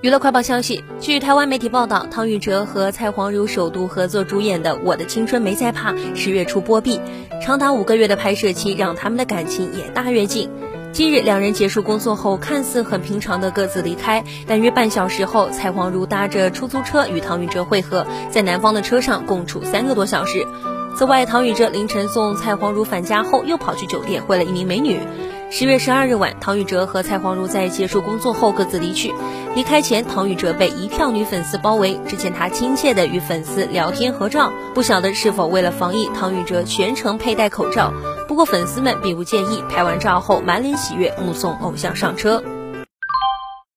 娱乐快报消息，据台湾媒体报道，唐禹哲和蔡黄如首度合作主演的《我的青春没在怕》十月初播毕，长达五个月的拍摄期让他们的感情也大跃进。今日两人结束工作后，看似很平常的各自离开，但约半小时后，蔡黄如搭着出租车与唐禹哲会合，在男方的车上共处三个多小时。此外，唐禹哲凌晨送蔡黄如返家后，又跑去酒店会了一名美女。十月十二日晚，唐禹哲和蔡黄如在结束工作后各自离去。离开前，唐禹哲被一票女粉丝包围，只见他亲切地与粉丝聊天合照。不晓得是否为了防疫，唐禹哲全程佩戴口罩。不过粉丝们并不介意，拍完照后满脸喜悦，目送偶像上车。